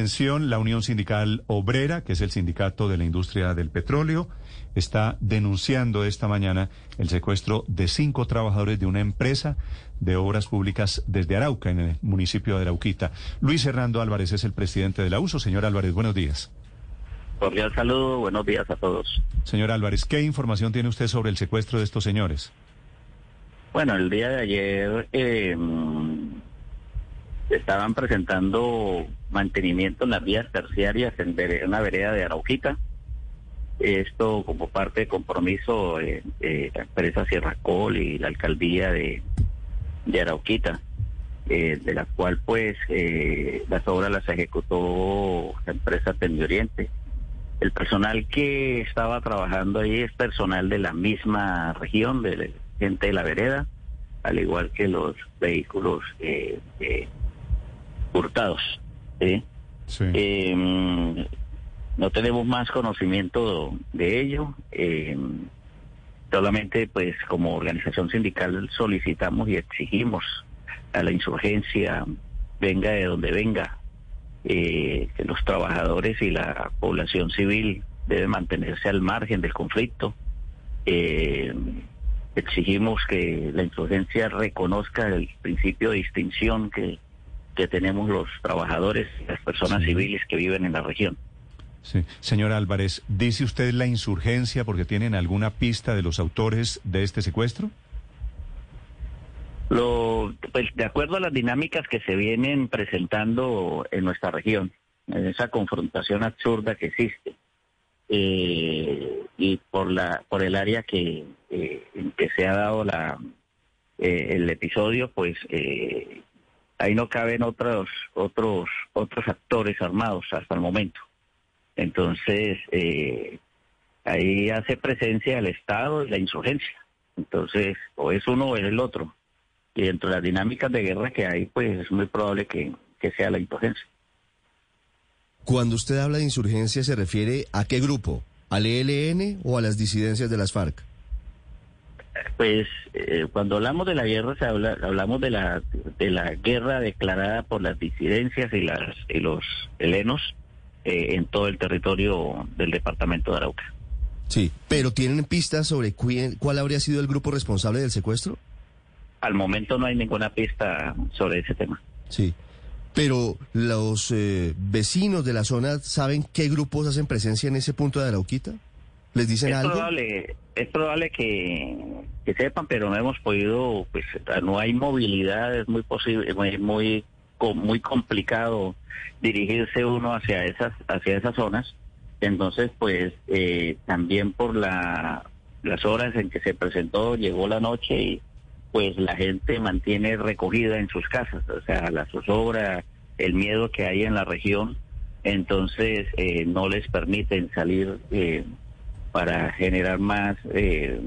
Atención, la Unión Sindical Obrera, que es el sindicato de la industria del petróleo, está denunciando esta mañana el secuestro de cinco trabajadores de una empresa de obras públicas desde Arauca, en el municipio de Arauquita. Luis Hernando Álvarez es el presidente de la USO. Señor Álvarez, buenos días. Cordial saludo, buenos días a todos. Señor Álvarez, ¿qué información tiene usted sobre el secuestro de estos señores? Bueno, el día de ayer eh, estaban presentando mantenimiento en las vías terciarias en una vereda de Arauquita. Esto como parte de compromiso de, la empresa Sierra Col y la alcaldía de, de Arauquita, eh, de la cual pues eh, las obras las ejecutó la empresa Tende Oriente. El personal que estaba trabajando ahí es personal de la misma región, de la gente de la vereda, al igual que los vehículos eh, hurtados. Em, no tenemos más conocimiento de ello. Em, solamente, pues, como organización sindical solicitamos y exigimos a la insurgencia, venga de donde venga, eh, que los trabajadores y la población civil deben mantenerse al margen del conflicto. Em, exigimos que la insurgencia reconozca el principio de distinción que que tenemos los trabajadores y las personas civiles que viven en la región. Sí. Señor Álvarez, ¿dice usted la insurgencia porque tienen alguna pista de los autores de este secuestro? Lo, pues de acuerdo a las dinámicas que se vienen presentando en nuestra región, en esa confrontación absurda que existe, eh, y por la por el área que eh, en que se ha dado la eh, el episodio, pues eh, ahí no caben otros otros otros actores armados hasta el momento. Entonces eh, ahí hace presencia el Estado y la insurgencia. Entonces o es uno o es el otro. Y dentro de las dinámicas de guerra que hay, pues es muy probable que, que sea la insurgencia. Cuando usted habla de insurgencia, ¿se refiere a qué grupo? ¿Al ELN o a las disidencias de las FARC? Pues eh, cuando hablamos de la guerra, se habla, hablamos de la, de la guerra declarada por las disidencias y, las, y los helenos eh, en todo el territorio del departamento de Arauca. Sí, pero ¿tienen pistas sobre cuál habría sido el grupo responsable del secuestro? Al momento no hay ninguna pista sobre ese tema. Sí, pero los eh, vecinos de la zona saben qué grupos hacen presencia en ese punto de Arauquita. ¿Les dicen es algo? Probable, es probable que, sepan, pero no hemos podido, pues no hay movilidad, es muy posible, muy, muy, muy complicado dirigirse uno hacia esas, hacia esas zonas. Entonces, pues eh, también por la, las horas en que se presentó, llegó la noche y pues la gente mantiene recogida en sus casas, o sea, la zozobra, el miedo que hay en la región, entonces eh, no les permiten salir eh, para generar más, eh,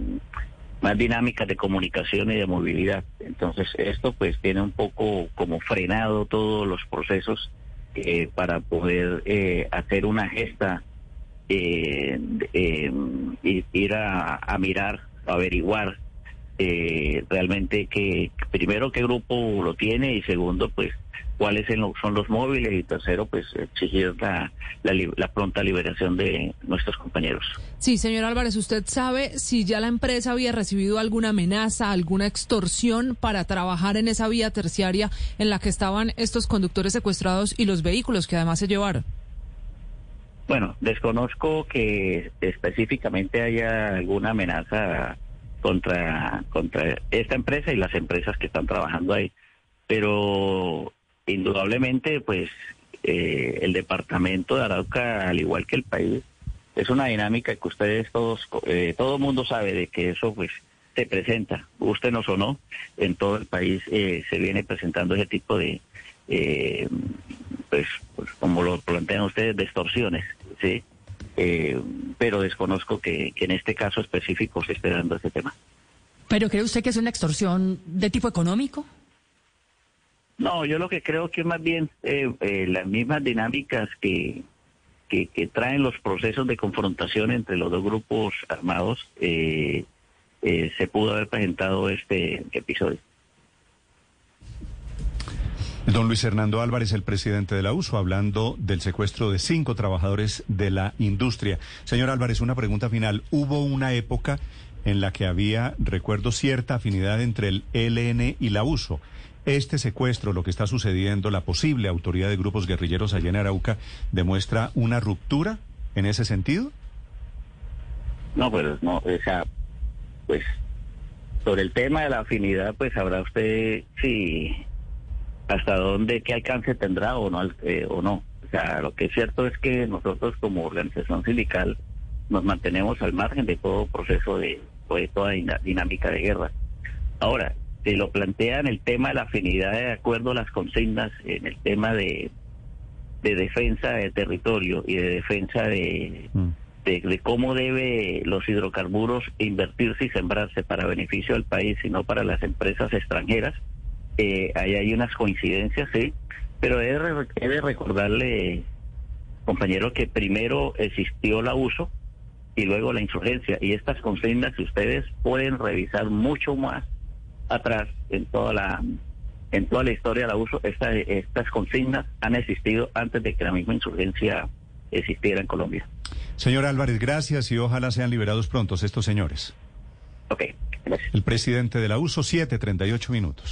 más dinámicas de comunicación y de movilidad. Entonces esto pues tiene un poco como frenado todos los procesos eh, para poder eh, hacer una gesta, eh, ir a, a mirar, a averiguar realmente que primero qué grupo lo tiene y segundo pues cuáles son los móviles y tercero, pues exigir la, la, pronta liberación de nuestros compañeros. Sí, señor Álvarez, ¿usted sabe si ya la empresa había recibido alguna amenaza, alguna extorsión para trabajar en esa vía terciaria en la que estaban estos conductores secuestrados y los vehículos que además se llevaron? Bueno, desconozco que específicamente haya alguna amenaza contra, contra esta empresa y las empresas que están trabajando ahí. Pero indudablemente, pues eh, el departamento de Arauca, al igual que el país, es una dinámica que ustedes todos, eh, todo el mundo sabe de que eso pues se presenta, gustenos o no, en todo el país eh, se viene presentando ese tipo de, eh, pues, pues, como lo plantean ustedes, de extorsiones, ¿sí? pero desconozco que, que en este caso específico se esté dando ese tema. ¿Pero cree usted que es una extorsión de tipo económico? No, yo lo que creo que más bien eh, eh, las mismas dinámicas que, que, traen los procesos de confrontación entre los dos grupos armados, eh, se pudo haber presentado este episodio. Don Luis Hernando Álvarez, el presidente de la USO, hablando del secuestro de cinco trabajadores de la industria. Señor Álvarez, una pregunta final. ¿Hubo una época en la que había, recuerdo, cierta afinidad entre el ELN y la USO? Este secuestro, lo que está sucediendo, la posible autoridad de grupos guerrilleros allá en Arauca, ¿demuestra una ruptura en ese sentido? No, pues no, o sea, pues sobre el tema de la afinidad, pues sabrá usted si hasta dónde, qué alcance tendrá o no, eh, o no. O sea, lo que es cierto es que nosotros como organización sindical nos mantenemos al margen de todo proceso de, de toda dinámica de guerra. Ahora, si lo plantean el tema de la afinidad de acuerdo a las consignas, en el tema de, de defensa del territorio y de defensa de, mm. de, de, cómo debe los hidrocarburos invertirse y sembrarse para beneficio del país y no para las empresas extranjeras, eh, ahí hay unas coincidencias, sí, pero he de, recordarle, compañero, que primero existió la uso y luego la insurgencia. Y estas consignas, si ustedes pueden revisar mucho más atrás en toda la en toda la historia de la uso, estas consignas han existido antes de que la misma insurgencia existiera en Colombia. Señor Álvarez, gracias y ojalá sean liberados prontos estos señores. Ok, gracias. El presidente de la USO, 738 minutos.